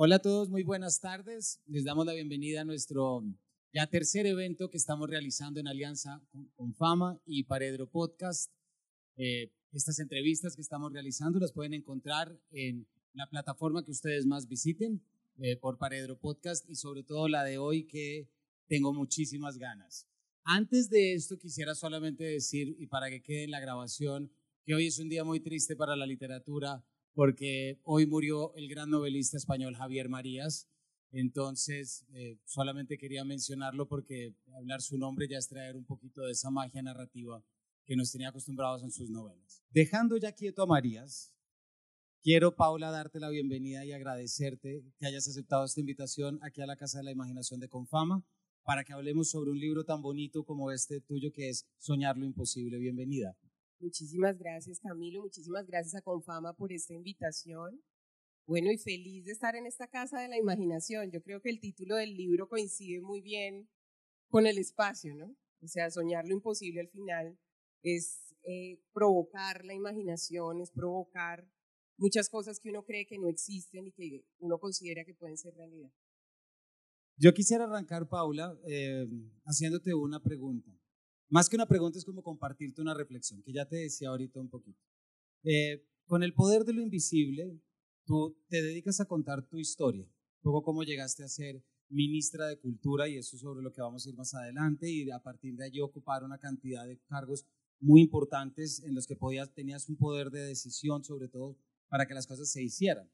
Hola a todos, muy buenas tardes. Les damos la bienvenida a nuestro ya tercer evento que estamos realizando en alianza con, Fama y Paredro Podcast. Eh, estas entrevistas que estamos realizando las pueden encontrar en la plataforma que ustedes más visiten eh, por Paredro Podcast y sobre todo la de hoy que tengo muchísimas ganas. Antes de esto quisiera solamente decir, y para que quede en la grabación, que hoy es un día muy triste para la literatura porque hoy murió el gran novelista español Javier Marías. Entonces, eh, solamente quería mencionarlo porque hablar su nombre ya es traer un poquito de esa magia narrativa que nos tenía acostumbrados en sus novelas. Dejando ya quieto a Marías, quiero, Paula, darte la bienvenida y agradecerte que hayas aceptado esta invitación aquí a la Casa de la Imaginación de Confama para que hablemos sobre un libro tan bonito como este tuyo que es Soñar lo Imposible. Bienvenida. Muchísimas gracias Camilo, muchísimas gracias a Confama por esta invitación. Bueno, y feliz de estar en esta casa de la imaginación. Yo creo que el título del libro coincide muy bien con el espacio, ¿no? O sea, soñar lo imposible al final es eh, provocar la imaginación, es provocar muchas cosas que uno cree que no existen y que uno considera que pueden ser realidad. Yo quisiera arrancar, Paula, eh, haciéndote una pregunta. Más que una pregunta es como compartirte una reflexión, que ya te decía ahorita un poquito. Eh, con el poder de lo invisible, tú te dedicas a contar tu historia, un cómo llegaste a ser ministra de Cultura y eso es sobre lo que vamos a ir más adelante y a partir de allí ocupar una cantidad de cargos muy importantes en los que podías, tenías un poder de decisión sobre todo para que las cosas se hicieran.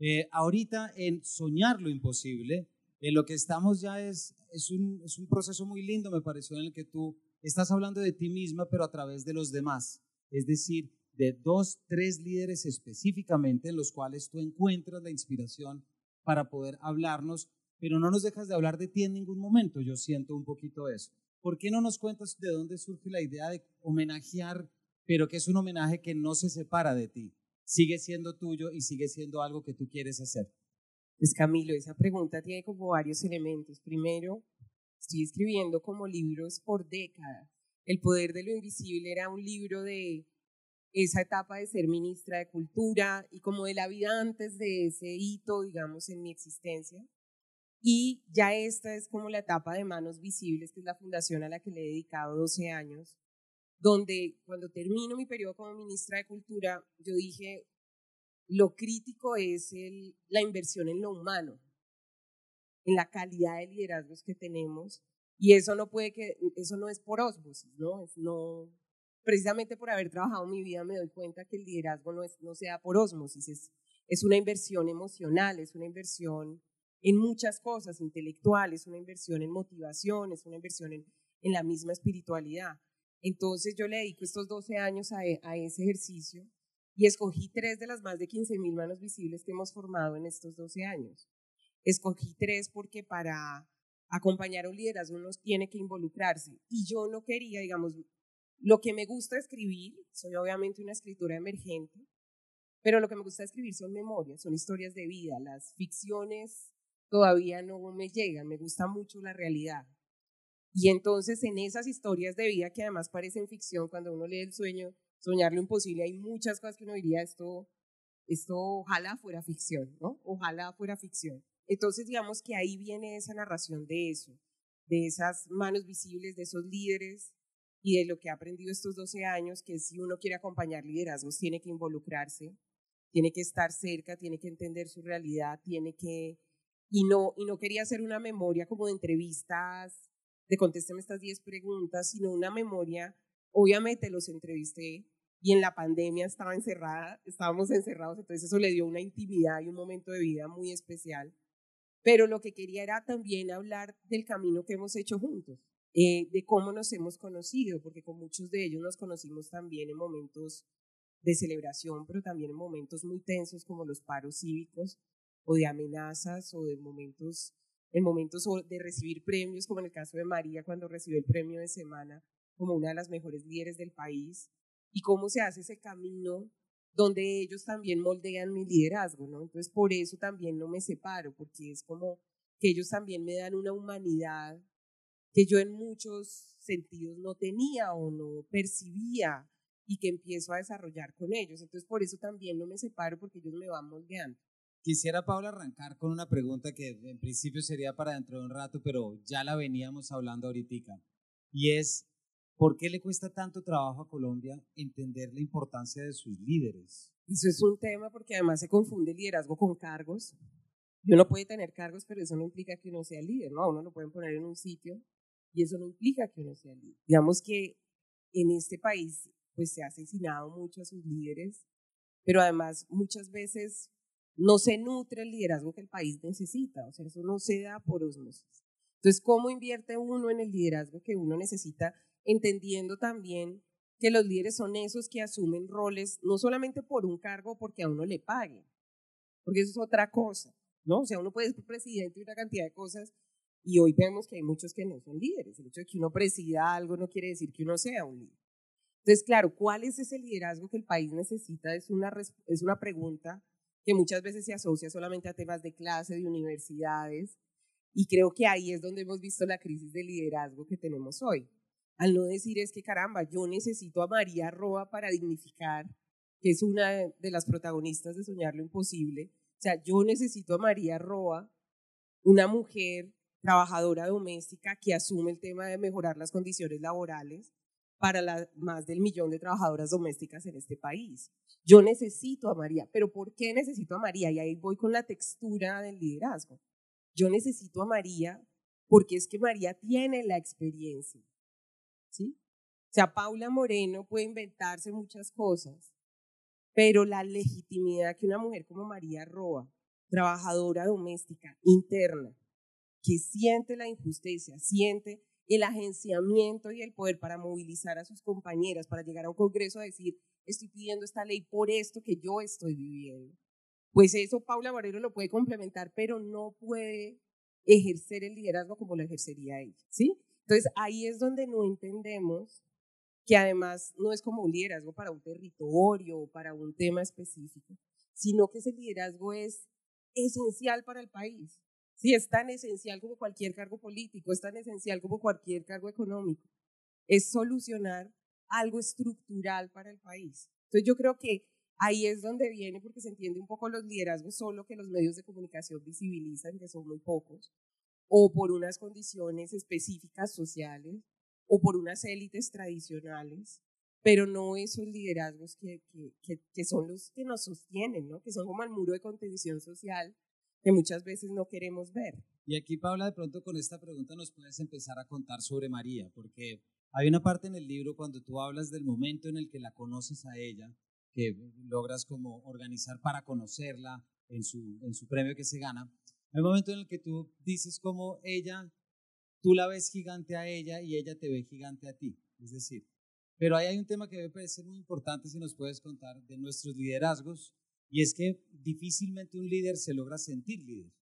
Eh, ahorita en soñar lo imposible, en lo que estamos ya es, es, un, es un proceso muy lindo, me pareció, en el que tú estás hablando de ti misma, pero a través de los demás. Es decir, de dos, tres líderes específicamente en los cuales tú encuentras la inspiración para poder hablarnos, pero no nos dejas de hablar de ti en ningún momento. Yo siento un poquito eso. ¿Por qué no nos cuentas de dónde surge la idea de homenajear, pero que es un homenaje que no se separa de ti? Sigue siendo tuyo y sigue siendo algo que tú quieres hacer. Pues Camilo, esa pregunta tiene como varios elementos. Primero, estoy escribiendo como libros por décadas. El poder de lo invisible era un libro de esa etapa de ser ministra de Cultura y como de la vida antes de ese hito, digamos, en mi existencia. Y ya esta es como la etapa de Manos Visibles, que es la fundación a la que le he dedicado 12 años, donde cuando termino mi periodo como ministra de Cultura, yo dije, lo crítico es el, la inversión en lo humano, en la calidad de liderazgos que tenemos. Y eso no puede que, eso no es por osmosis, ¿no? Es no precisamente por haber trabajado mi vida me doy cuenta que el liderazgo no, es, no sea por osmosis, es, es una inversión emocional, es una inversión en muchas cosas, intelectuales, es una inversión en motivación, es una inversión en, en la misma espiritualidad. Entonces yo le dedico estos 12 años a, a ese ejercicio y escogí tres de las más de 15 mil manos visibles que hemos formado en estos 12 años. Escogí tres porque para acompañar un liderazgo uno tiene que involucrarse. Y yo no quería, digamos, lo que me gusta escribir, soy obviamente una escritora emergente, pero lo que me gusta escribir son memorias, son historias de vida. Las ficciones todavía no me llegan, me gusta mucho la realidad. Y entonces en esas historias de vida que además parecen ficción, cuando uno lee el sueño, soñar lo imposible, hay muchas cosas que uno diría, esto, esto ojalá fuera ficción, ¿no? Ojalá fuera ficción. Entonces, digamos que ahí viene esa narración de eso, de esas manos visibles, de esos líderes y de lo que he aprendido estos 12 años, que si uno quiere acompañar liderazgos, tiene que involucrarse, tiene que estar cerca, tiene que entender su realidad, tiene que... Y no, y no quería hacer una memoria como de entrevistas, de contésteme estas 10 preguntas, sino una memoria, obviamente los entrevisté y en la pandemia estaba encerrada, estábamos encerrados, entonces eso le dio una intimidad y un momento de vida muy especial pero lo que quería era también hablar del camino que hemos hecho juntos, eh, de cómo nos hemos conocido, porque con muchos de ellos nos conocimos también en momentos de celebración, pero también en momentos muy tensos como los paros cívicos o de amenazas o de momentos, en momentos de recibir premios, como en el caso de María cuando recibió el premio de semana como una de las mejores líderes del país, y cómo se hace ese camino donde ellos también moldean mi liderazgo, ¿no? Entonces, por eso también no me separo, porque es como que ellos también me dan una humanidad que yo en muchos sentidos no tenía o no percibía y que empiezo a desarrollar con ellos. Entonces, por eso también no me separo, porque ellos me van moldeando. Quisiera, Paula, arrancar con una pregunta que en principio sería para dentro de un rato, pero ya la veníamos hablando ahorita. Y es, ¿por qué le cuesta tanto trabajo a Colombia entender la importancia de sus líderes? Eso es un tema porque además se confunde liderazgo con cargos. Uno puede tener cargos, pero eso no implica que uno sea líder, ¿no? Uno lo pueden poner en un sitio y eso no implica que uno sea líder. Digamos que en este país pues se ha asesinado mucho a sus líderes, pero además muchas veces no se nutre el liderazgo que el país necesita, o sea, eso no se da por osmosis. Entonces, ¿cómo invierte uno en el liderazgo que uno necesita, entendiendo también que los líderes son esos que asumen roles no solamente por un cargo, porque a uno le paguen, porque eso es otra cosa, ¿no? O sea, uno puede ser presidente de una cantidad de cosas y hoy vemos que hay muchos que no son líderes. El hecho de que uno presida algo no quiere decir que uno sea un líder. Entonces, claro, ¿cuál es ese liderazgo que el país necesita? Es una, es una pregunta que muchas veces se asocia solamente a temas de clase, de universidades, y creo que ahí es donde hemos visto la crisis de liderazgo que tenemos hoy. Al no decir es que caramba, yo necesito a María Roa para dignificar, que es una de las protagonistas de Soñar lo Imposible. O sea, yo necesito a María Roa, una mujer trabajadora doméstica que asume el tema de mejorar las condiciones laborales, para las más del millón de trabajadoras domésticas en este país. Yo necesito a María, pero ¿por qué necesito a María? Y ahí voy con la textura del liderazgo. Yo necesito a María porque es que María tiene la experiencia. ¿Sí? O sea, Paula Moreno puede inventarse muchas cosas, pero la legitimidad que una mujer como María Roa, trabajadora doméstica, interna, que siente la injusticia, siente el agenciamiento y el poder para movilizar a sus compañeras, para llegar a un congreso a decir, estoy pidiendo esta ley por esto que yo estoy viviendo. Pues eso Paula Barrero lo puede complementar, pero no puede ejercer el liderazgo como lo ejercería ella, ¿sí? Entonces ahí es donde no entendemos que además no es como un liderazgo para un territorio o para un tema específico, sino que ese liderazgo es esencial para el país. Sí, es tan esencial como cualquier cargo político, es tan esencial como cualquier cargo económico. Es solucionar algo estructural para el país. Entonces yo creo que ahí es donde viene, porque se entiende un poco los liderazgos solo que los medios de comunicación visibilizan, que son muy pocos, o por unas condiciones específicas sociales, o por unas élites tradicionales, pero no esos liderazgos que, que, que, son los que nos sostienen, ¿no? que son como el muro de contención social que muchas veces no queremos ver. Y aquí, Paula, de pronto con esta pregunta nos puedes empezar a contar sobre María, porque hay una parte en el libro cuando tú hablas del momento en el que la conoces a ella, que logras como organizar para conocerla en su, en su premio que se gana. Hay un momento en el que tú dices como ella, tú la ves gigante a ella y ella te ve gigante a ti. Es decir, pero ahí hay un tema que me parece muy importante si nos puedes contar de nuestros liderazgos y es que difícilmente un líder se logra sentir líder.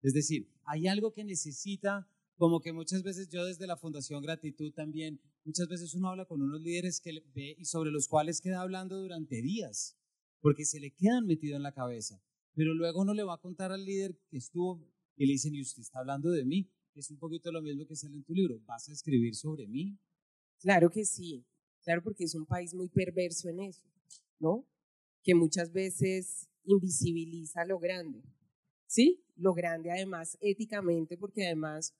Es decir, hay algo que necesita, como que muchas veces yo desde la Fundación Gratitud también, muchas veces uno habla con unos líderes que ve y sobre los cuales queda hablando durante días, porque se le quedan metido en la cabeza. Pero luego uno le va a contar al líder que estuvo y le dicen, y usted está hablando de mí. Es un poquito lo mismo que sale en tu libro. ¿Vas a escribir sobre mí? Claro que sí. Claro, porque es un país muy perverso en eso, ¿no? que muchas veces invisibiliza lo grande, ¿sí? Lo grande además éticamente, porque además,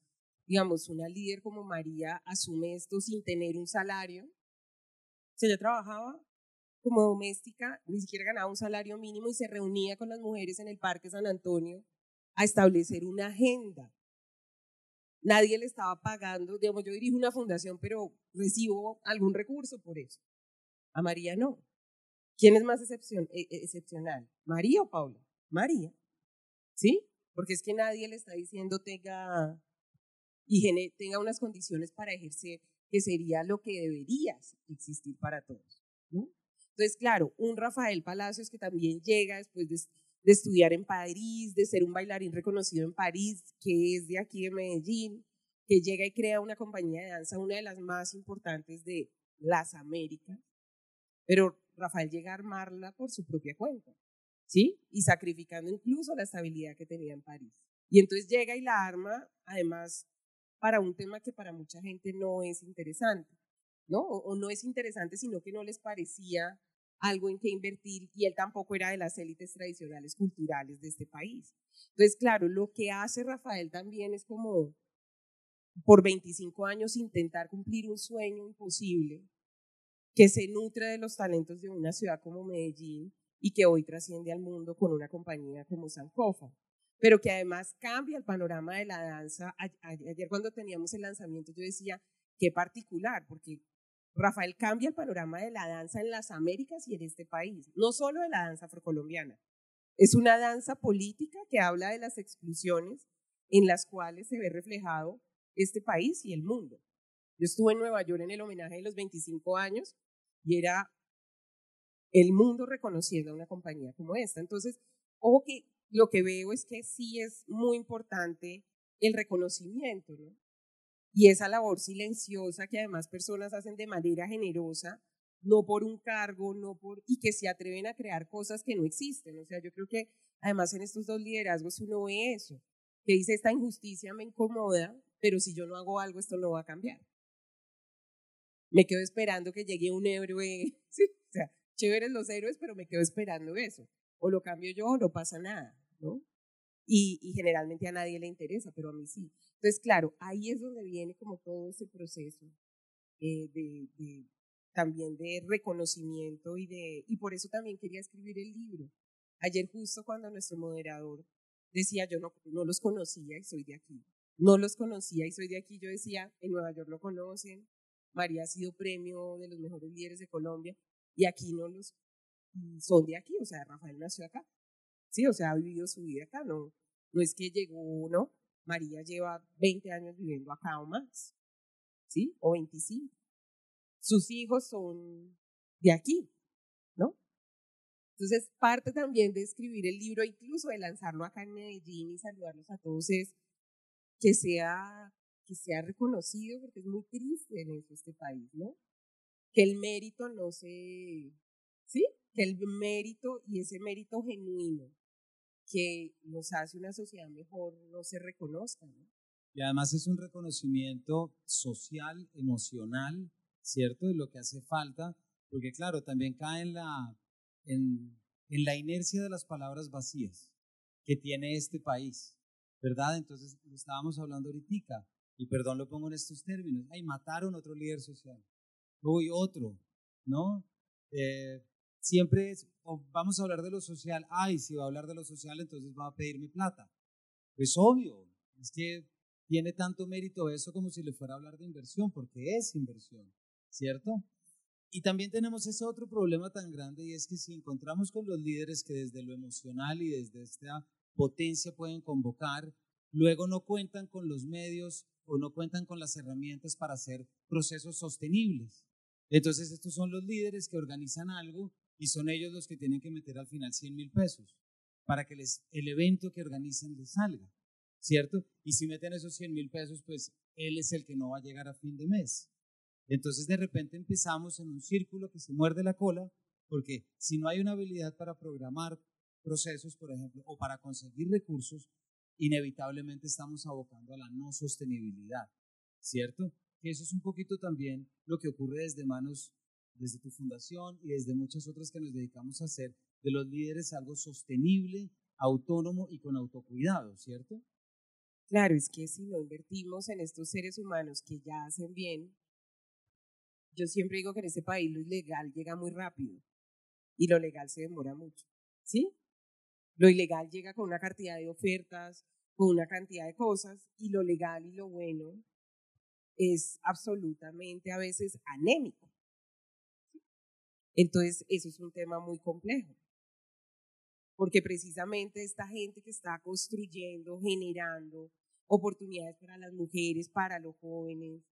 digamos, una líder como María asume esto sin tener un salario. O sea, ella trabajaba como doméstica, ni siquiera ganaba un salario mínimo y se reunía con las mujeres en el Parque San Antonio a establecer una agenda. Nadie le estaba pagando, digamos, yo dirijo una fundación, pero recibo algún recurso por eso. A María no. ¿Quién es más excepción, e, e, excepcional? ¿María o Paula? María. ¿Sí? Porque es que nadie le está diciendo tenga, y tenga unas condiciones para ejercer que sería lo que debería existir para todos. Entonces, claro, un Rafael Palacios que también llega después de, estudiar en París, de ser un bailarín reconocido en París, que es de aquí de Medellín, que llega y crea una compañía de danza, una de las más importantes de las Américas, pero Rafael llega a armarla por su propia cuenta, ¿sí? Y sacrificando incluso la estabilidad que tenía en París. Y entonces llega y la arma, además, para un tema que para mucha gente no es interesante, ¿no? O, no es interesante, sino que no les parecía algo en que invertir y él tampoco era de las élites tradicionales culturales de este país. Entonces, claro, lo que hace Rafael también es como por 25 años intentar cumplir un sueño imposible que se nutre de los talentos de una ciudad como Medellín y que hoy trasciende al mundo con una compañía como Sankofa, pero que además cambia el panorama de la danza. Ayer cuando teníamos el lanzamiento yo decía, qué particular, porque Rafael cambia el panorama de la danza en las Américas y en este país, no solo de la danza afrocolombiana. Es una danza política que habla de las exclusiones en las cuales se ve reflejado este país y el mundo. Yo estuve en Nueva York en el homenaje de los 25 años y era el mundo reconociendo a una compañía como esta. Entonces, ojo que lo que veo es que sí es muy importante el reconocimiento, ¿no? Y esa labor silenciosa que además personas hacen de manera generosa, no por un cargo, no por y que se atreven a crear cosas que no existen. O sea, yo creo que además en estos dos liderazgos uno ve eso, que dice esta injusticia me incomoda, pero si yo no hago algo esto no va a cambiar me quedo esperando que llegue un héroe, ¿sí? o sea, chéveres los héroes, pero me quedo esperando eso. O lo cambio yo o no pasa nada, ¿no? Y, y, generalmente a nadie le interesa, pero a mí sí. Entonces, claro, ahí es donde viene como todo ese proceso eh, de, de, también de reconocimiento y de, y por eso también quería escribir el libro. Ayer justo cuando nuestro moderador decía, yo no, no los conocía y soy de aquí. No los conocía y soy de aquí, yo decía, en Nueva York lo conocen, María ha sido premio de los mejores líderes de Colombia y aquí no los son de aquí, o sea, Rafael nació acá. Sí, o sea, ha vivido su vida acá, no, no es que llegó, no, María lleva 20 años viviendo acá o más, ¿sí? O 25. Sus hijos son de aquí, ¿no? Entonces, parte también de escribir el libro, incluso de lanzarlo acá en Medellín y saludarlos a todos, es que sea que sea reconocido, porque es muy triste en este país, ¿no? Que el mérito no se, ¿sí? Que el mérito y ese mérito genuino que nos hace una sociedad mejor no se reconozca, ¿no? Y además es un reconocimiento social, emocional, ¿cierto? De lo que hace falta, porque claro, también cae en la, en, en la inercia de las palabras vacías que tiene este país, ¿verdad? Entonces, estábamos hablando ahorita, y perdón lo pongo en estos términos, ay, mataron otro líder social, uy, otro, ¿no? Eh, siempre es, vamos a hablar de lo social, ay, si va a hablar de lo social, entonces va a pedirme plata. Pues obvio, es que tiene tanto mérito eso como si le fuera a hablar de inversión, porque es inversión, ¿cierto? Y también tenemos ese otro problema tan grande y es que si encontramos con los líderes que desde lo emocional y desde esta potencia pueden convocar, luego no cuentan con los medios o no cuentan con las herramientas para hacer procesos sostenibles. Entonces estos son los líderes que organizan algo y son ellos los que tienen que meter al final 100 mil pesos para que les, el evento que organizan les salga, ¿cierto? Y si meten esos 100 mil pesos, pues él es el que no va a llegar a fin de mes. Entonces de repente empezamos en un círculo que se muerde la cola, porque si no hay una habilidad para programar procesos, por ejemplo, o para conseguir recursos, inevitablemente estamos abocando a la no sostenibilidad, ¿cierto? Que eso es un poquito también lo que ocurre desde manos, desde tu fundación y desde muchas otras que nos dedicamos a hacer, de los líderes algo sostenible, autónomo y con autocuidado, ¿cierto? Claro, es que si no invertimos en estos seres humanos que ya hacen bien, yo siempre digo que en ese país lo ilegal llega muy rápido y lo legal se demora mucho, ¿sí? Lo ilegal llega con una cantidad de ofertas, con una cantidad de cosas, y lo legal y lo bueno es absolutamente a veces anémico. Entonces, eso es un tema muy complejo. Porque precisamente esta gente que está construyendo, generando oportunidades para las mujeres, para los jóvenes,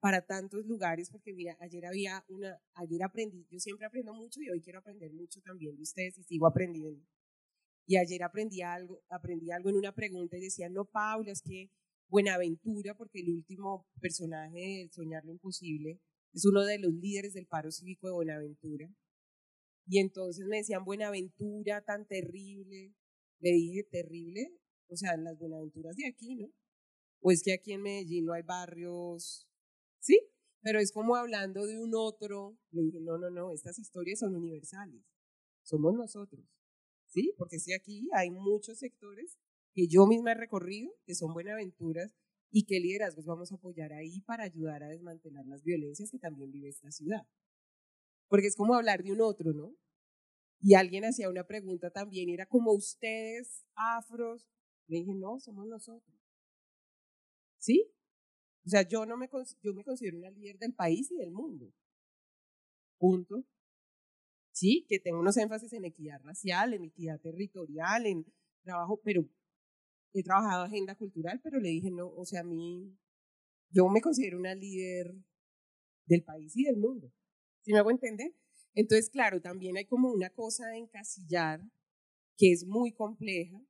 para tantos lugares, porque mira, ayer había una, ayer aprendí, yo siempre aprendo mucho y hoy quiero aprender mucho también de ustedes y sigo aprendiendo. Y ayer aprendí algo, aprendí algo en una pregunta y decía, no, Paula, es que Buenaventura, porque el último personaje de Soñar lo Imposible es uno de los líderes del paro cívico de Buenaventura. Y entonces me decían, Buenaventura, tan terrible. Le dije, terrible, o sea, en las Buenaventuras de aquí, ¿no? O es que aquí en Medellín no hay barrios, ¿sí? pero es como hablando de un otro. Le dije, no, no, no, estas historias son universales. Somos nosotros. ¿Sí? Porque sí, aquí hay muchos sectores que yo misma he recorrido, que son buenaventuras y qué liderazgos vamos a apoyar ahí para ayudar a desmantelar las violencias que también vive esta ciudad. Porque es como hablar de un otro, ¿no? Y alguien hacía una pregunta también, era como ustedes, afros. Le dije, no, somos nosotros. ¿Sí? O sea, yo, no me, yo me considero una líder del país y del mundo. Punto. Sí, que tengo unos énfasis en equidad racial, en equidad territorial, en trabajo, pero he trabajado agenda cultural, pero le dije, no, o sea, a mí, yo me considero una líder del país y del mundo. ¿Sí me hago entender? Entonces, claro, también hay como una cosa de encasillar que es muy compleja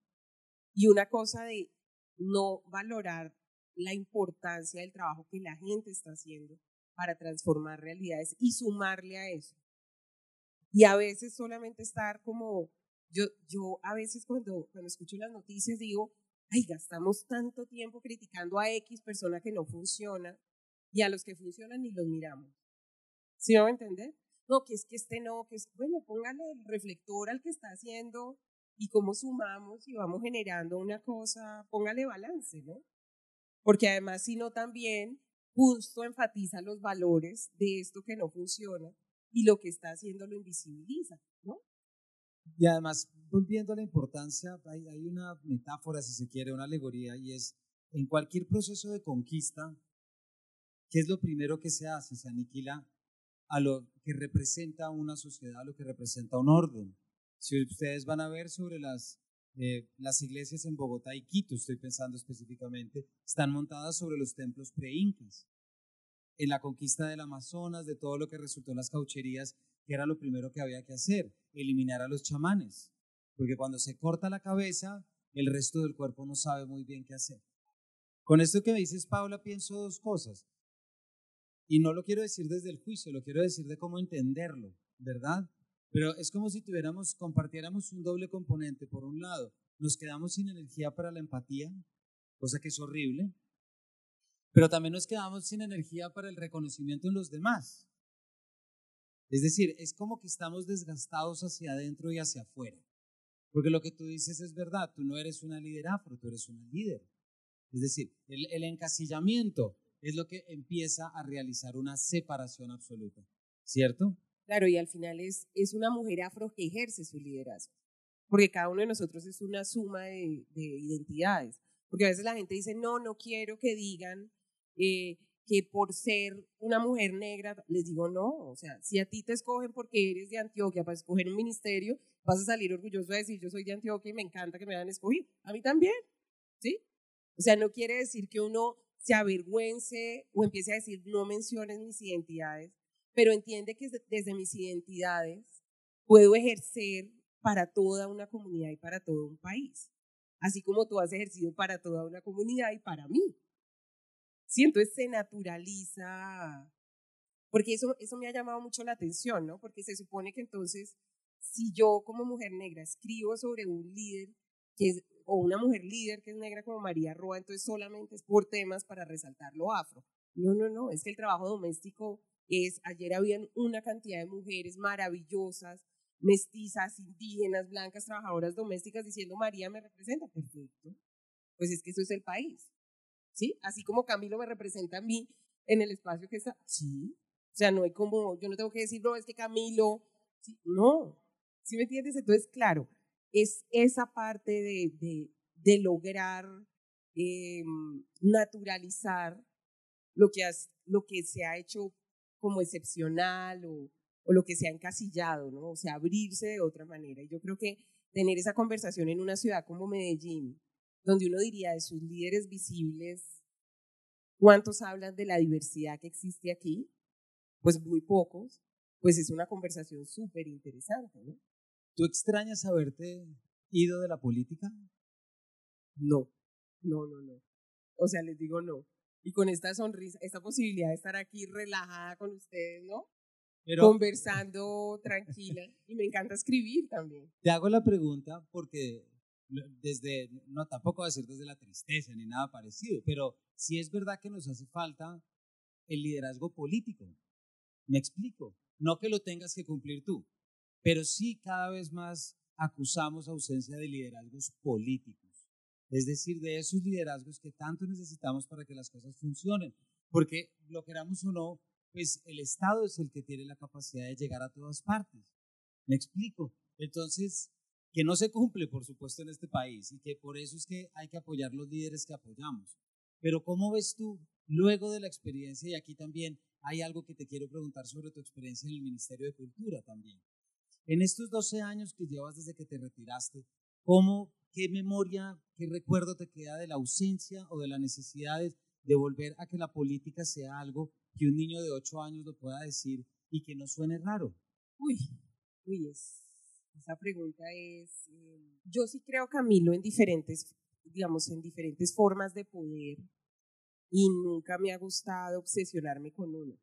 y una cosa de no valorar la importancia del trabajo que la gente está haciendo para transformar realidades y sumarle a eso. Y a veces solamente estar como, yo, yo a veces cuando, cuando escucho las noticias digo, ay, gastamos tanto tiempo criticando a X persona que no funciona y a los que funcionan ni los miramos. ¿Sí me va a entender? No, que es que este no, que es, bueno, póngale el reflector al que está haciendo y cómo sumamos y vamos generando una cosa, póngale balance, ¿no? Porque además, si no también, justo enfatiza los valores de esto que no funciona y lo que está haciendo lo invisibiliza. Y además, volviendo a la importancia, hay, una metáfora, si se quiere, una alegoría, y es, en cualquier proceso de conquista, ¿qué es lo primero que se hace? Se aniquila a lo que representa una sociedad, a lo que representa un orden. Si ustedes van a ver sobre las, eh, las iglesias en Bogotá y Quito, estoy pensando específicamente, están montadas sobre los templos pre-incas. En la conquista del Amazonas, de todo lo que resultó en las caucherías, que era lo primero que había que hacer, eliminar a los chamanes. Porque cuando se corta la cabeza, el resto del cuerpo no sabe muy bien qué hacer. Con esto que me dices, Paula, pienso dos cosas. Y no lo quiero decir desde el juicio, lo quiero decir de cómo entenderlo, ¿verdad? Pero es como si tuviéramos, compartiéramos un doble componente. Por un lado, nos quedamos sin energía para la empatía, cosa que es horrible, pero también nos quedamos sin energía para el reconocimiento en los demás. Es decir, es como que estamos desgastados hacia adentro y hacia afuera. Porque lo que tú dices es verdad, tú no eres una líder afro, tú eres una líder. Es decir, el, encasillamiento es lo que empieza a realizar una separación absoluta, ¿cierto? Claro, y al final es, es una mujer afro que ejerce su liderazgo, porque cada uno de nosotros es una suma de, de identidades, porque a veces la gente dice, no, no quiero que digan eh, que por ser una mujer negra, les digo no, o sea, si a ti te escogen porque eres de Antioquia para escoger un ministerio, vas a salir orgulloso de decir, yo soy de Antioquia y me encanta que me hayan escogido, a mí también, ¿sí? O sea, no quiere decir que uno se avergüence o empiece a decir no menciones mis identidades, pero entiende que desde mis identidades puedo ejercer para toda una comunidad y para todo un país, así como tú has ejercido para toda una comunidad y para mí. Sí, entonces se naturaliza, porque eso, eso me ha llamado mucho la atención, ¿no? Porque se supone que entonces, si yo como mujer negra escribo sobre un líder que es o una mujer líder que es negra como María Roa, entonces solamente es por temas para resaltar lo afro. No, no, no, es que el trabajo doméstico es, ayer habían una cantidad de mujeres maravillosas, mestizas, indígenas, blancas, trabajadoras domésticas diciendo María me representa, perfecto. Pues es que eso es el país. ¿Sí? Así como Camilo me representa a mí en el espacio que está, sí. O sea, no hay como, yo no tengo que decir, no, es que Camilo, no. ¿Sí me entiendes? Entonces, claro, es esa parte de, de, lograr eh, naturalizar lo que, lo que se ha hecho como excepcional o, o, lo que se ha encasillado, ¿no? O sea, abrirse de otra manera. Y yo creo que tener esa conversación en una ciudad como Medellín, donde uno diría de sus líderes visibles, ¿cuántos hablan de la diversidad que existe aquí? Pues muy pocos. Pues es una conversación súper interesante, ¿no? ¿Tú extrañas haberte ido de la política? No, no, no, no. O sea, les digo no. Y con esta sonrisa, esta posibilidad de estar aquí relajada con ustedes, ¿no? Conversando tranquila. Y me encanta escribir también. Te hago la pregunta porque desde, no tampoco va a decir desde la tristeza ni nada parecido, pero si es verdad que nos hace falta el liderazgo político. Me explico. No que lo tengas que cumplir tú, pero sí cada vez más acusamos ausencia de liderazgos políticos. Es decir, de esos liderazgos que tanto necesitamos para que las cosas funcionen. Porque lo queramos o no, pues el Estado es el que tiene la capacidad de llegar a todas partes. Me explico. Entonces, que no se cumple, por supuesto, en este país y que por eso es que hay que apoyar los líderes que apoyamos. Pero ¿cómo ves tú, luego de la experiencia, y aquí también hay algo que te quiero preguntar sobre tu experiencia en el Ministerio de Cultura también? En estos 12 años que llevas desde que te retiraste, ¿cómo, qué memoria, qué recuerdo te queda de la ausencia o de la necesidad de volver a que la política sea algo que un niño de 8 años lo pueda decir y que no suene raro? Uy, uy, es esa pregunta es, eh, yo sí creo, Camilo, en diferentes, digamos, en diferentes formas de poder y nunca me ha gustado obsesionarme con uno.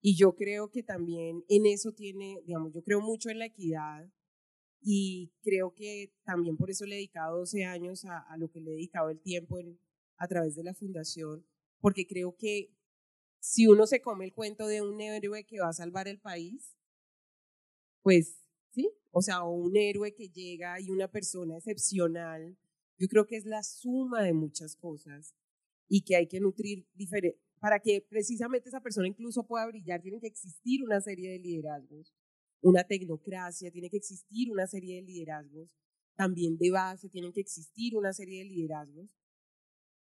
Y yo creo que también en eso tiene, digamos, yo creo mucho en la equidad y creo que también por eso le he dedicado 12 años a, a lo que le he dedicado el tiempo en, a través de la fundación, porque creo que si uno se come el cuento de un héroe que va a salvar el país, pues o sea, un héroe que llega y una persona excepcional, yo creo que es la suma de muchas cosas y que hay que nutrir diferente. Para que precisamente esa persona incluso pueda brillar, tiene que existir una serie de liderazgos, una tecnocracia, tiene que existir una serie de liderazgos, también de base, tienen que existir una serie de liderazgos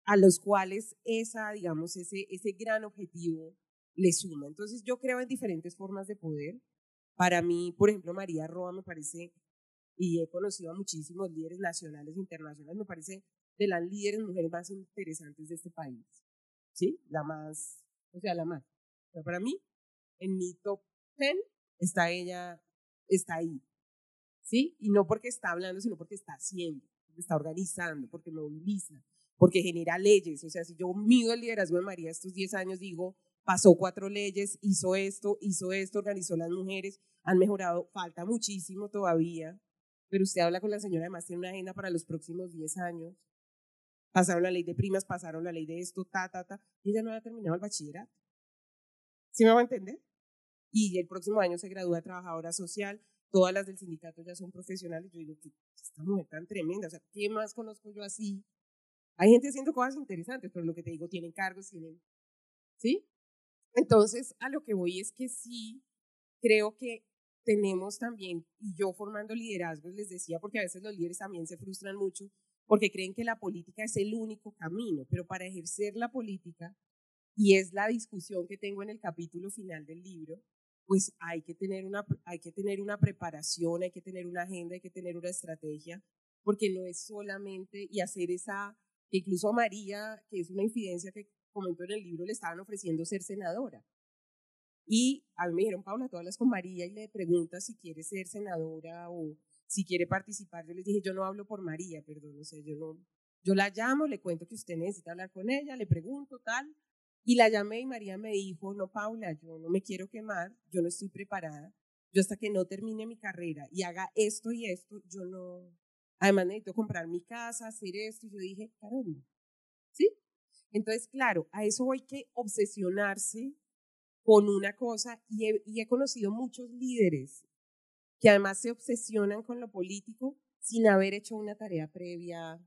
a los cuales esa, digamos, ese, ese gran objetivo le suma. Entonces yo creo en diferentes formas de poder, para mí, por ejemplo, María Roa me parece, y he conocido a muchísimos líderes nacionales e internacionales, me parece de las líderes mujeres más interesantes de este país. ¿Sí? La más, o sea, la más. Pero para mí, en mi top 10 está ella, está ahí. ¿Sí? Y no porque está hablando, sino porque está haciendo, porque está organizando, porque moviliza, porque genera leyes. O sea, si yo mido el liderazgo de María estos 10 años, digo, pasó cuatro leyes, hizo esto, hizo esto, organizó las mujeres, han mejorado, falta muchísimo todavía, pero usted habla con la señora, además tiene una agenda para los próximos 10 años. Pasaron la ley de primas, pasaron la ley de esto, ta, ta, ta, y ella no ha terminado el bachillerato. ¿Sí me va a entender? Y el próximo año se gradúa trabajadora social, todas las del sindicato ya son profesionales. Yo digo, esta mujer tan tremenda, o sea, ¿qué más conozco yo así? Hay gente haciendo cosas interesantes, pero lo que te digo, tienen cargos, tienen, ¿sí? Entonces, a lo que voy es que sí, creo que tenemos también, y yo formando liderazgos les decía, porque a veces los líderes también se frustran mucho, porque creen que la política es el único camino, pero para ejercer la política, y es la discusión que tengo en el capítulo final del libro, pues hay que tener una, hay que tener una preparación, hay que tener una agenda, hay que tener una estrategia, porque no es solamente, y hacer esa, incluso María, que es una infidencia que comentó en el libro, le estaban ofreciendo ser senadora. Y a mí me dijeron, Paula, tú hablas con María y le preguntas si quiere ser senadora o si quiere participar. Yo les dije, yo no hablo por María, perdón, o sea, yo no, yo la llamo, le cuento que usted necesita hablar con ella, le pregunto tal. Y la llamé y María me dijo, no, Paula, yo no me quiero quemar, yo no estoy preparada. Yo hasta que no termine mi carrera y haga esto y esto, yo no... Además necesito comprar mi casa, hacer esto. Y yo dije, caramba, ¿sí? Entonces, claro, a eso hay que obsesionarse con una cosa y he, conocido muchos líderes que además se obsesionan con lo político sin haber hecho una tarea previa.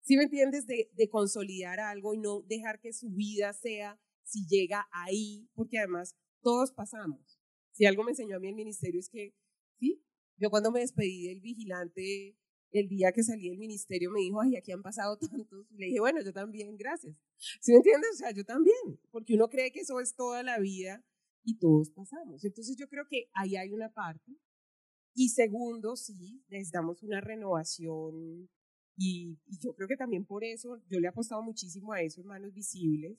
¿Sí me entiendes? De, de consolidar algo y no dejar que su vida sea si llega ahí, porque además todos pasamos. Si algo me enseñó a mí el ministerio es que, sí, yo cuando me despedí del vigilante el día que salí del ministerio me dijo, ay, aquí han pasado tantos. Le dije, bueno, yo también, gracias. ¿Sí me entiendes? O sea, yo también, porque uno cree que eso es toda la vida y todos pasamos. Entonces yo creo que ahí hay una parte. Y segundo, sí, necesitamos una renovación y, y yo creo que también por eso, yo le he apostado muchísimo a eso, hermanos visibles.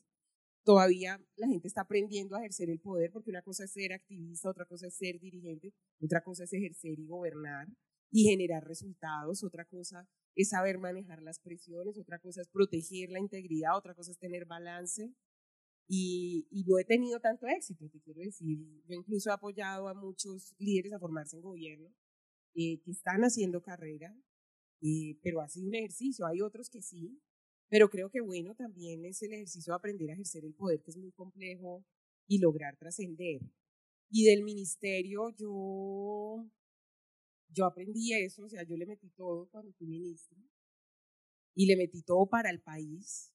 Todavía la gente está aprendiendo a ejercer el poder, porque una cosa es ser activista, otra cosa es ser dirigente, otra cosa es ejercer y gobernar y generar resultados. Otra cosa es saber manejar las presiones, otra cosa es proteger la integridad, otra cosa es tener balance. Y, y no he tenido tanto éxito, te quiero decir. Yo incluso he apoyado a muchos líderes a formarse en gobierno eh, que están haciendo carrera, eh, pero ha sido un ejercicio. Hay otros que sí, Pero creo que bueno también es el ejercicio de aprender a ejercer el poder, que es muy complejo, y lograr trascender. Y del ministerio yo, yo aprendí eso, o sea, yo le metí todo cuando fui ministra, y le metí todo para el país,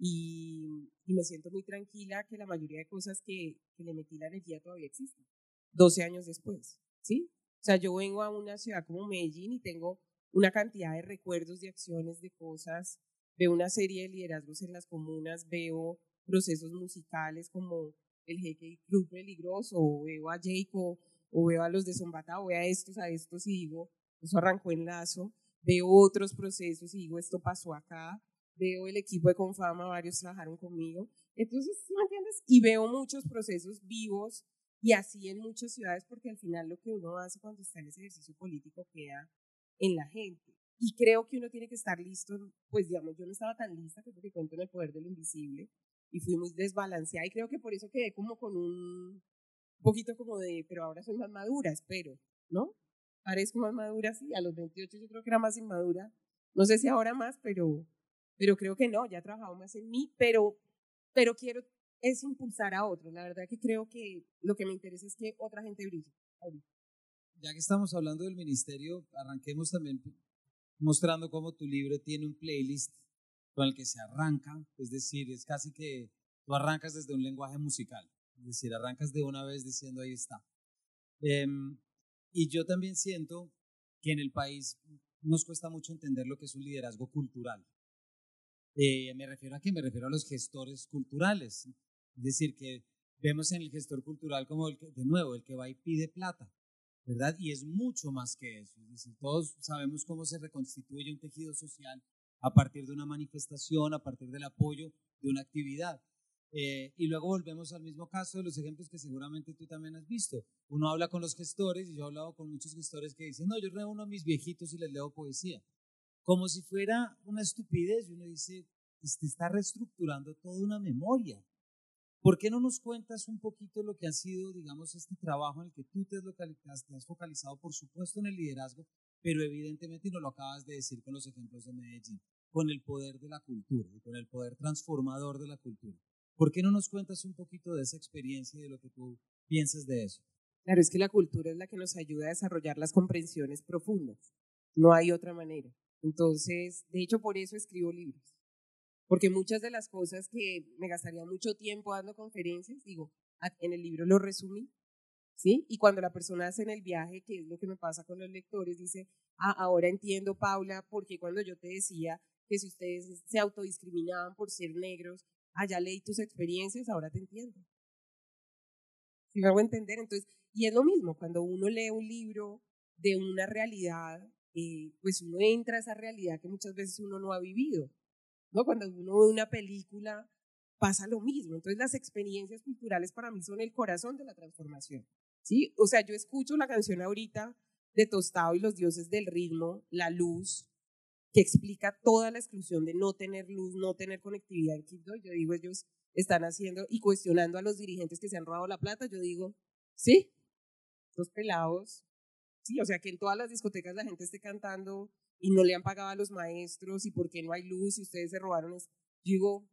y, y, me siento muy tranquila que la mayoría de cosas que, que, le metí la energía todavía existen, 12 años después, ¿sí? O sea, yo vengo a una ciudad como Medellín y tengo una cantidad de recuerdos, de acciones, de cosas, veo una serie de liderazgos en las comunas, veo procesos musicales como el Jeque Club Peligroso, o veo a Jacob, o veo a los de veo a estos, a estos y digo, eso arrancó en lazo, veo otros procesos y digo, esto pasó acá, veo el equipo de Confama, varios trabajaron conmigo. Entonces, ¿sí me entiendes? Y veo muchos procesos vivos y así en muchas ciudades, porque al final lo que uno hace cuando está en ese ejercicio político queda en la gente. Y creo que uno tiene que estar listo, pues digamos, yo no estaba tan lista, que porque cuento en el poder del invisible, y fui muy desbalanceada, y creo que por eso quedé como con un poquito como de, pero ahora soy más madura, espero, ¿no? Parezco más madura, sí, a los 28 yo creo que era más inmadura, no sé si ahora más, pero pero creo que no, ya he trabajado más en mí, pero, pero quiero es impulsar a otros. La verdad que creo que lo que me interesa es que otra gente brille. Ya que estamos hablando del ministerio, arranquemos también mostrando cómo tu libro tiene un playlist con el que se arranca, es decir, es casi que tú arrancas desde un lenguaje musical, es decir, arrancas de una vez diciendo ahí está. Em, y yo también siento que en el país nos cuesta mucho entender lo que es un liderazgo cultural. Eh, me refiero a que me refiero a los gestores culturales. Es decir, que vemos en el gestor cultural como el que, de nuevo, el que va y pide plata, ¿verdad? Y es mucho más que eso. Todos sabemos cómo se reconstituye un tejido social a partir de una manifestación, a partir del apoyo de una actividad. Eh, y luego volvemos al mismo caso de los ejemplos que seguramente tú también has visto. Uno habla con los gestores y yo he hablado con muchos gestores que dicen, no, yo reúno a mis viejitos y les leo poesía como si fuera una estupidez. Y uno dice, usted está reestructurando toda una memoria. ¿Por qué no nos cuentas un poquito lo que ha sido, digamos, este trabajo en el que tú te has, te has focalizado, por supuesto, en el liderazgo, pero evidentemente, y nos lo acabas de decir con los ejemplos de Medellín, con el poder de la cultura y con el poder transformador de la cultura? ¿Por qué no nos cuentas un poquito de esa experiencia y de lo que tú piensas de eso? Claro, es que la cultura es la que nos ayuda a desarrollar las comprensiones profundas. No hay otra manera. Entonces, de hecho, por eso escribo libros. Porque muchas de las cosas que me gastaría mucho tiempo dando conferencias, digo, en el libro lo resumí, ¿sí? Y cuando la persona hace el viaje, que es lo que me pasa con los lectores, dice, ah, ahora entiendo, Paula, porque cuando yo te decía que si ustedes se autodiscriminaban por ser negros, ah, ya leí tus experiencias, ahora te entiendo. ¿Sí me hago entender? Entonces, y es lo mismo, cuando uno lee un libro de una realidad eh, pues uno entra a esa realidad que muchas veces uno no ha vivido. ¿no? Cuando uno ve una película pasa lo mismo. Entonces las experiencias culturales para mí son el corazón de la transformación. ¿sí? O sea, yo escucho la canción ahorita de Tostado y los dioses del ritmo, La Luz, que explica toda la exclusión de no tener luz, no tener conectividad en Quito. Yo digo, ellos están haciendo y cuestionando a los dirigentes que se han robado la plata. Yo digo, sí, los pelados o sea, que en todas las discotecas la gente esté cantando y no le han pagado a los maestros y por qué no hay luz y ustedes se robaron. Yo digo,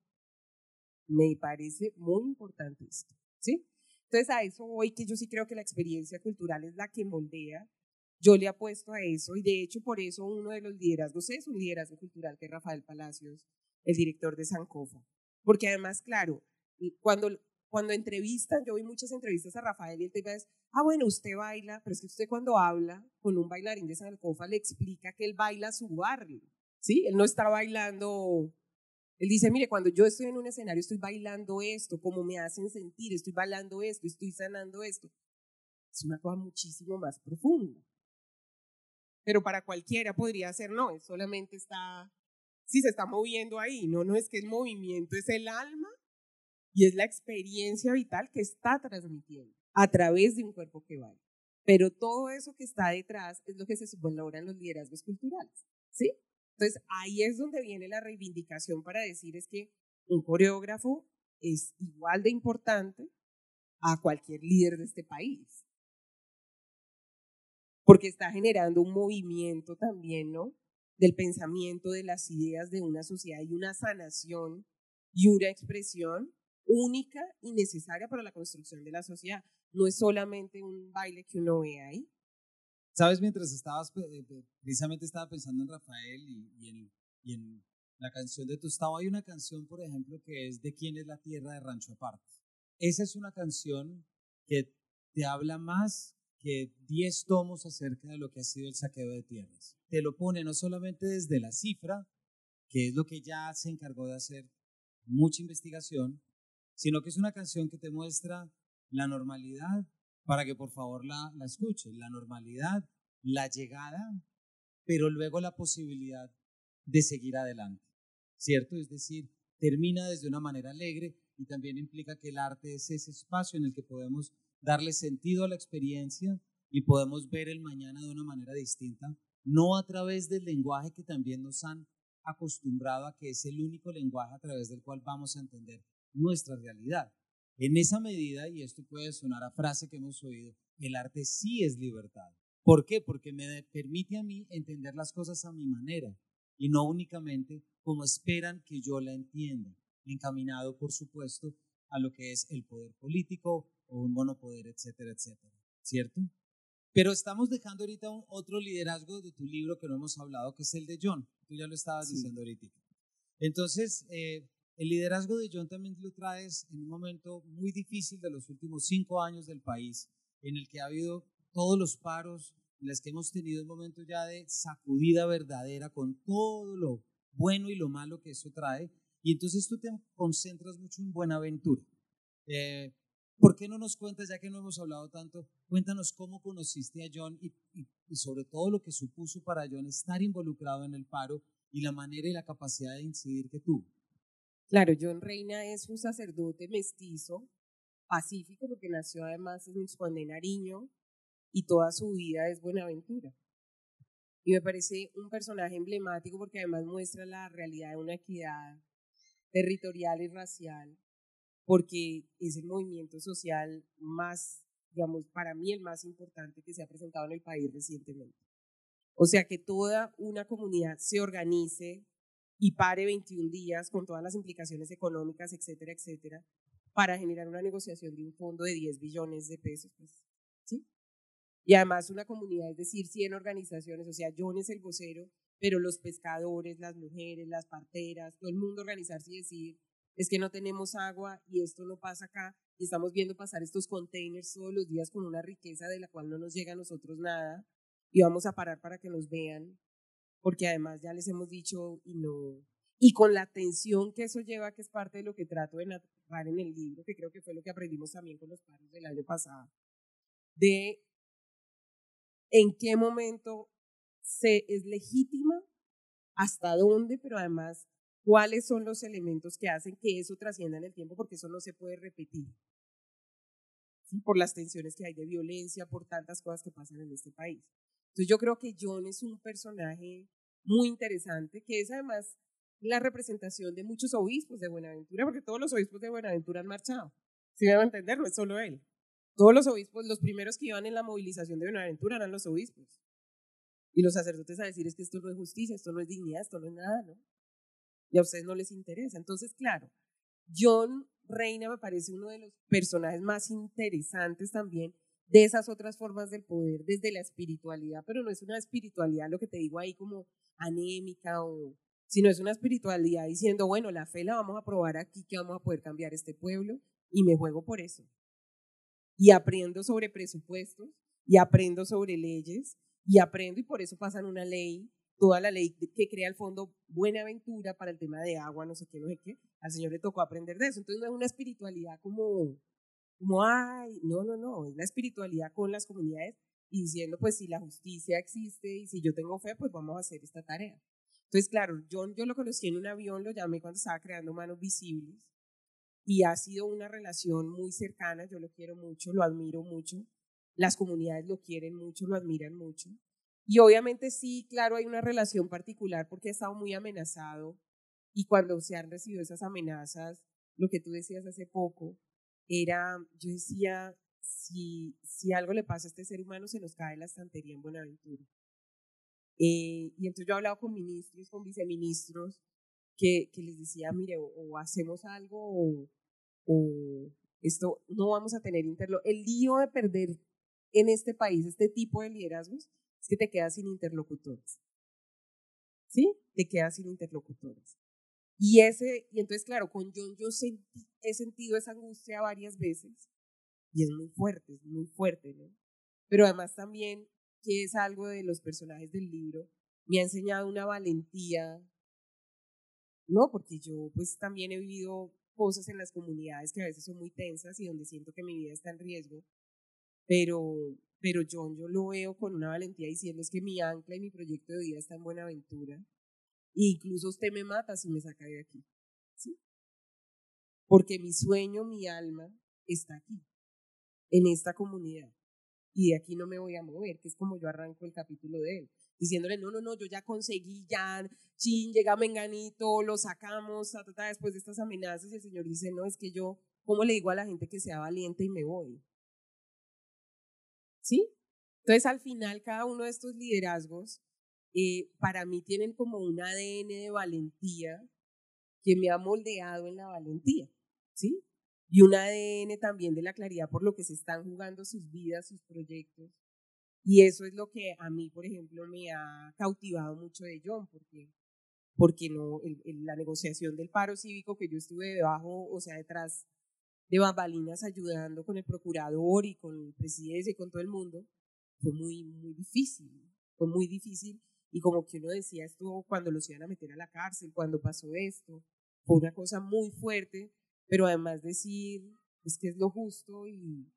me parece muy importante esto, ¿sí? Entonces a eso voy, que yo sí creo que la experiencia cultural es la que moldea. Yo le apuesto a eso y de hecho por eso uno de los liderazgos es un liderazgo cultural que es Rafael Palacios, el director de Sancofa. Porque además, claro, cuando cuando entrevistan, yo vi muchas entrevistas a Rafael y él te dice, ah, bueno, usted baila, pero es que usted cuando habla con un bailarín de Sancofa le explica que él baila su barrio, ¿sí? Él no está bailando, él dice, mire, cuando yo estoy en un escenario estoy bailando esto, como me hacen sentir, estoy bailando esto, estoy sanando esto. Es una cosa muchísimo más profunda. Pero para cualquiera podría ser, no, solamente está, si se está moviendo ahí, no, no es que el movimiento es el alma y es la experiencia vital que está transmitiendo a través de un cuerpo que vale. Pero todo eso que está detrás es lo que se supone en los liderazgos culturales, ¿sí? Entonces ahí es donde viene la reivindicación para decir es que un coreógrafo es igual de importante a cualquier líder de este país. Porque está generando un movimiento también, ¿no? del pensamiento, de las ideas de una sociedad y una sanación y una expresión única y necesaria para la construcción de la sociedad. No es solamente un baile que uno ve ahí. Sabes, mientras estabas, eh, precisamente estaba pensando en Rafael y, en, y en la canción de Tostado, hay una canción, por ejemplo, que es De quién es la tierra de Rancho Aparte. Esa es una canción que te habla más que 10 tomos acerca de lo que ha sido el saqueo de tierras. Te lo pone no solamente desde la cifra, que es lo que ya se encargó de hacer mucha investigación, sino que es una canción que te muestra la normalidad para que por favor la, la escuches, la normalidad, la llegada, pero luego la posibilidad de seguir adelante, ¿cierto? Es decir, termina desde una manera alegre y también implica que el arte es ese espacio en el que podemos darle sentido a la experiencia y podemos ver el mañana de una manera distinta, no a través del lenguaje que también nos han acostumbrado a que es el único lenguaje a través del cual vamos a entender nuestra realidad. En esa medida, y esto puede sonar a frase que hemos oído, el arte sí es libertad. ¿Por qué? Porque me permite a mí entender las cosas a mi manera y no únicamente como esperan que yo la entienda, encaminado, por supuesto, a lo que es el poder político o un monopoder, etcétera, etcétera, ¿cierto? Pero estamos dejando ahorita un, otro liderazgo de tu libro que no hemos hablado, que es el de John. Tú ya lo estabas diciendo ahorita. Entonces, eh, el liderazgo de John también lo traes en un momento muy difícil de los últimos cinco años del país, en el que ha habido todos los paros, en los que hemos tenido un momento ya de sacudida verdadera con todo lo bueno y lo malo que eso trae. Y entonces tú te concentras mucho en Buenaventura. Eh, ¿Por qué no nos cuentas, ya que no hemos hablado tanto, cuéntanos cómo conociste a John y, y, sobre todo lo que supuso para John estar involucrado en el paro y la manera y la capacidad de incidir que tuvo? Claro, John Reina es un sacerdote mestizo, pacífico, porque nació además en Juan de Nariño y toda su vida es Buenaventura. Y me parece un personaje emblemático porque además muestra la realidad de una equidad territorial y racial porque es el movimiento social más, digamos, para mí el más importante que se ha presentado en el país recientemente. O sea, que toda una comunidad se organice y pare 21 días con todas las implicaciones económicas, etcétera, etcétera, para generar una negociación de un fondo de 10 billones de pesos. Pues, ¿sí? Y además una comunidad, es decir, 100 organizaciones, o sea, John es el vocero, pero los pescadores, las mujeres, las parteras, todo el mundo organizarse y decir, es que no tenemos agua y esto no pasa acá y estamos viendo pasar estos containers todos los días con una riqueza de la cual no nos llega a nosotros nada y vamos a parar para que nos vean porque además ya les hemos dicho y no y con la atención que eso lleva que es parte de lo que trato de narrar en el libro que creo que fue lo que aprendimos también con los paros del año pasado de en qué momento se es legítima hasta dónde pero además cuáles son los elementos que hacen que eso trascienda en el tiempo, porque eso no se puede repetir. Por las tensiones que hay de violencia, por tantas cosas que pasan en este país. Entonces yo creo que John es un personaje muy interesante, que es además la representación de muchos obispos de Buenaventura, porque todos los obispos de Buenaventura han marchado. Si debo entenderlo, es solo él. Todos los obispos, los primeros que iban en la movilización de Buenaventura eran los obispos. Y los sacerdotes a decir es que esto no es justicia, esto no es dignidad, esto no es nada, ¿no? Y a ustedes no les interesa. Entonces, claro, John Reina me parece uno de los personajes más interesantes también de esas otras formas del poder desde la espiritualidad, pero no es una espiritualidad, lo que te digo ahí como anémica o sino es una espiritualidad diciendo, bueno, la fe la vamos a probar aquí, que vamos a poder cambiar este pueblo y me juego por eso. Y aprendo sobre presupuestos y aprendo sobre leyes y aprendo y por eso pasan una ley toda la ley que crea el fondo Buenaventura para el tema de agua, no sé qué, no sé qué, al Señor le tocó aprender de eso. Entonces no es una espiritualidad como, como, ay, no, no, no, es la espiritualidad con las comunidades y diciendo, pues si la justicia existe y si yo tengo fe, pues vamos a hacer esta tarea. Entonces, claro, yo, yo lo conocí en un avión, lo llamé cuando estaba creando Manos Visibles y ha sido una relación muy cercana, yo lo quiero mucho, lo admiro mucho, las comunidades lo quieren mucho, lo admiran mucho. Y obviamente sí, claro, hay una relación particular porque ha estado muy amenazado y cuando se han recibido esas amenazas, lo que tú decías hace poco, era, yo decía, si, si algo le pasa a este ser humano, se nos cae la estantería en Buenaventura. Eh, y entonces yo he hablado con ministros, con viceministros, que, que les decía, mire, o, hacemos algo o, o, esto no vamos a tener interlo. El lío de perder en este país este tipo de liderazgos es que te quedas sin interlocutores. ¿Sí? Te quedas sin interlocutores. Y, ese, y entonces, claro, con John yo he sentido esa angustia varias veces y es muy fuerte, es muy fuerte, ¿no? Pero además también, que es algo de los personajes del libro, me ha enseñado una valentía, ¿no? Porque yo pues también he vivido cosas en las comunidades que a veces son muy tensas y donde siento que mi vida está en riesgo, pero, pero John yo lo veo con una valentía diciendo es que mi ancla y mi proyecto de vida está en Buenaventura incluso usted me mata si me saca de aquí. ¿sí? Porque mi sueño, mi alma está aquí, en esta comunidad. Y de aquí no me voy a mover, que es como yo arranco el capítulo de él, diciéndole, no, no, no, yo ya conseguí, ya, chin, llega Menganito, lo sacamos, después de estas amenazas, el Señor dice, no, es que yo, ¿cómo le digo a la gente que sea valiente y me voy? ¿Sí? Entonces, al final, cada uno de estos liderazgos eh, para mí tienen como un ADN de valentía que me ha moldeado en la valentía, ¿sí? Y un ADN también de la claridad por lo que se están jugando sus vidas, sus proyectos. Y eso es lo que a mí, por ejemplo, me ha cautivado mucho de John, porque, porque no, la negociación del paro cívico que yo estuve debajo, o sea, detrás de bambalinas ayudando con el procurador y con el presidente y con todo el mundo, fue muy, muy difícil, fue muy difícil y como que uno decía esto cuando los iban a meter a la cárcel, cuando pasó esto, fue una cosa muy fuerte, pero además decir, es que es lo justo y,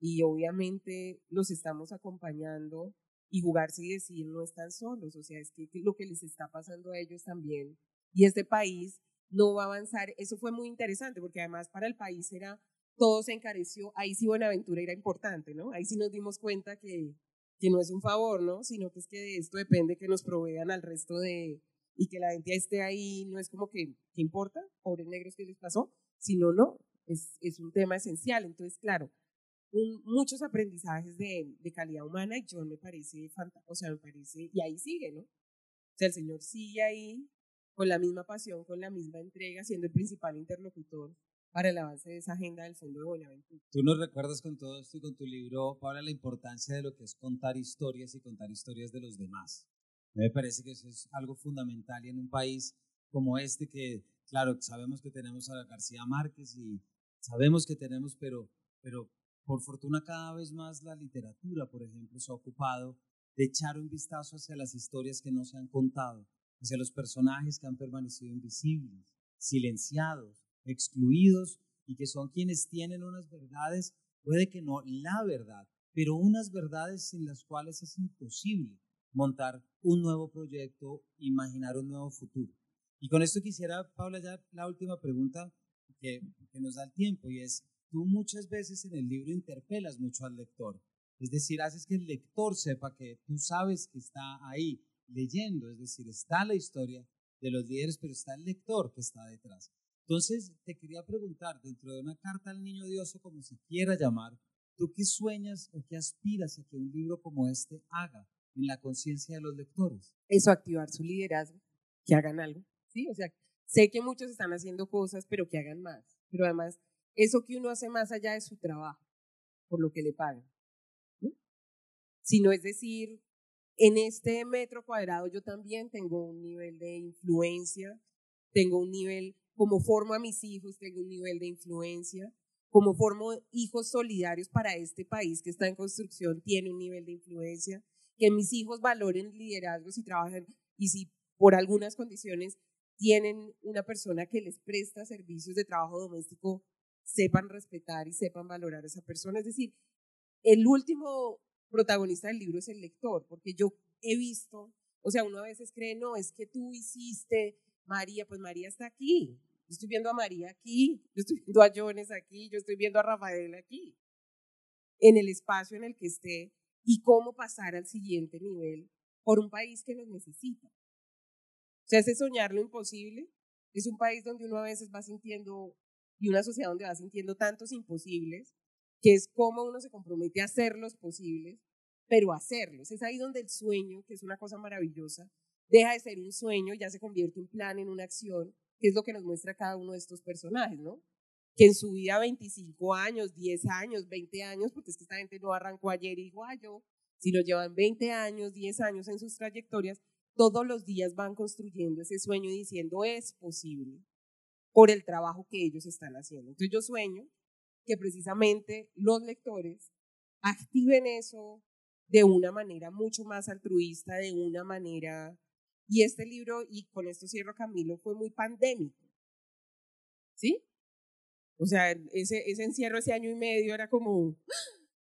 y obviamente los estamos acompañando y jugarse y decir no están solos, o sea, es que, lo que les está pasando a ellos también. Y este país no va a avanzar, eso fue muy interesante porque además para el país era, todo se encareció, ahí sí Buenaventura era importante, ¿no? Ahí sí nos dimos cuenta que, que no es un favor, ¿no? Sino que es que de esto depende que nos provean al resto de, y que la gente esté ahí, no es como que, ¿qué importa? Pobres negros, ¿qué les pasó? Sino, no, es, es un tema esencial. Entonces, claro, muchos aprendizajes de, de, calidad humana y yo me parece o sea, me parece, y ahí sigue, ¿no? O sea, el Señor sigue ahí con la misma pasión, con la misma entrega, siendo el principal interlocutor para el avance de esa agenda del Fondo de Buenaventura. Tú nos recuerdas con todo esto y con tu libro, Paula, la importancia de lo que es contar historias y contar historias de los demás. Me parece que eso es algo fundamental y en un país como este que, claro, sabemos que tenemos a García Márquez y sabemos que tenemos, pero, pero por fortuna cada vez más la literatura, por ejemplo, se ha ocupado de echar un vistazo hacia las historias que no se han contado, hacia los personajes que han permanecido invisibles, silenciados, excluidos y que son quienes tienen unas verdades, puede que no la verdad, pero unas verdades en las cuales es imposible montar un nuevo proyecto, imaginar un nuevo futuro. Y con esto quisiera, Paula, ya la última pregunta que nos da el tiempo y es, tú muchas veces en el libro interpelas mucho al lector, es decir, haces que el lector sepa que tú sabes que está ahí leyendo, es decir, está la historia de los líderes, pero está el lector que está detrás. Entonces, te quería preguntar, dentro de una carta al niño Dios o como se quiera llamar, ¿tú qué sueñas o qué aspiras a que un libro como este haga en la conciencia de los lectores? Eso, activar su liderazgo, que hagan algo, ¿sí? O sea, sé que muchos están haciendo cosas, pero que hagan más. Pero además, eso que uno hace más allá de su trabajo, por lo que le pagan. Sino es decir, en este metro cuadrado yo también tengo un nivel de influencia, tengo un nivel como formo a mis hijos, tengo un nivel de influencia, como formo hijos solidarios para este país que está en construcción, tiene un nivel de influencia, que mis hijos valoren liderazgos y trabajen, y si por algunas condiciones tienen una persona que les presta servicios de trabajo doméstico, sepan respetar y sepan valorar a esa persona. Es decir, el último protagonista del libro es el lector, porque yo he visto, o sea, uno a veces cree, no, es que tú hiciste, María, pues María está aquí. Yo estoy viendo a María aquí, yo estoy viendo a Jones aquí, yo estoy viendo a Rafael aquí. En el espacio en el que esté y cómo pasar al siguiente nivel por un país que nos necesita. O sea, ese soñar lo imposible es un país donde uno a veces va sintiendo, y una sociedad donde va sintiendo tantos imposibles, que es cómo uno se compromete a hacer los posibles pero hacerlos. Es ahí donde el sueño, que es una cosa maravillosa, deja de ser un sueño, ya se convierte en plan, en una acción, que es lo que nos muestra cada uno de estos personajes, ¿no? Que en su vida 25 años, 10 años, 20 años, porque es que esta gente no arrancó ayer y dijo, yo, si lo llevan 20 años, 10 años en sus trayectorias, todos los días van construyendo ese sueño y diciendo es posible por el trabajo que ellos están haciendo. Entonces yo sueño que precisamente los lectores activen eso de una manera mucho más altruista, de una manera... Y este libro, y con esto cierro Camilo, fue muy pandémico. ¿Sí? O sea, ese, ese encierro, ese año y medio era como,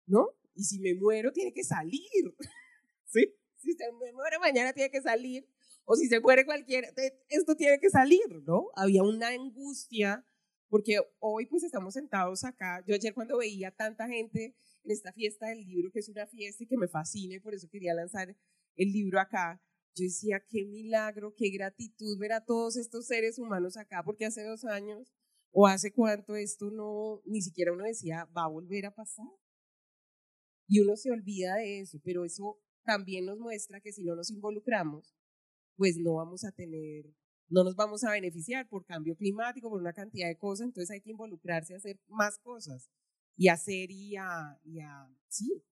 ¿no? Y si me muero, tiene que salir. ¿Sí? Si se me muere mañana, tiene que salir. O si se muere cualquiera, esto tiene que salir, ¿no? Había una angustia, porque hoy pues estamos sentados acá. Yo ayer cuando veía tanta gente en esta fiesta del libro, que es una fiesta y que me fascina y por eso quería lanzar el libro acá, yo decía, qué milagro, qué gratitud ver a todos estos seres humanos acá, porque hace dos años o hace cuánto esto no, ni siquiera uno decía, va a volver a pasar. Y uno se olvida de eso, pero eso también nos muestra que si no nos involucramos, pues no vamos a tener, no nos vamos a beneficiar por cambio climático, por una cantidad de cosas, entonces hay que involucrarse a hacer más cosas y hacer y a, y a sí,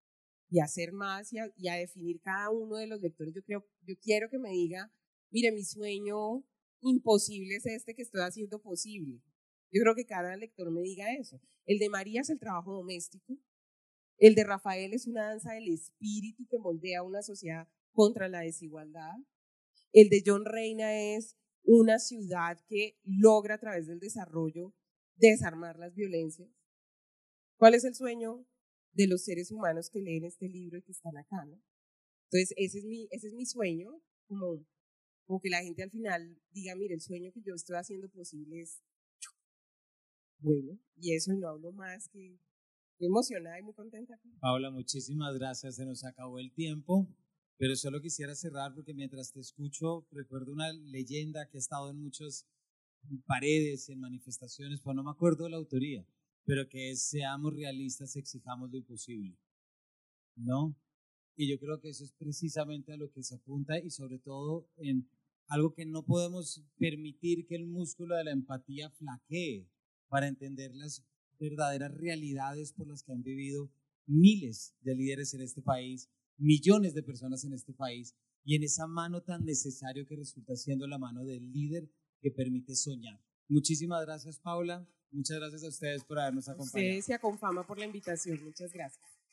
y hacer más y a, definir cada uno de los lectores. Yo creo, yo quiero que me diga, mire, mi sueño imposible es este que estoy haciendo posible. Yo creo que cada lector me diga eso. El de María es el trabajo doméstico. El de Rafael es una danza del espíritu que moldea una sociedad contra la desigualdad. El de John Reina es una ciudad que logra a través del desarrollo desarmar las violencias. ¿Cuál es el sueño de los seres humanos que leen este libro y que están acá? ¿no? Entonces, ese es mi, ese es mi sueño, como, como que la gente al final diga, mire, el sueño que yo estoy haciendo posible es bueno, y eso no hablo más que emocionada y muy contenta. Paula, muchísimas gracias, se nos acabó el tiempo. Pero solo quisiera cerrar porque mientras te escucho, recuerdo una leyenda que ha estado en muchas paredes, en manifestaciones, pues no me acuerdo de la autoría, pero que es seamos realistas, exijamos lo imposible. ¿No? Y yo creo que eso es precisamente a lo que se apunta y sobre todo en algo que no podemos permitir que el músculo de la empatía flaquee para entender las verdaderas realidades por las que han vivido miles de líderes en este país millones de personas en este país y en esa mano tan necesario que resulta siendo la mano del líder que permite soñar. Muchísimas gracias, Paula. Muchas gracias a ustedes por habernos acompañado. Ustedes y a Confama por la invitación. Muchas gracias.